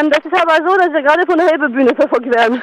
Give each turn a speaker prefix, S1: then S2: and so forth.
S1: Ähm, das ist aber so, dass wir gerade von der Hebebühne verfolgt werden.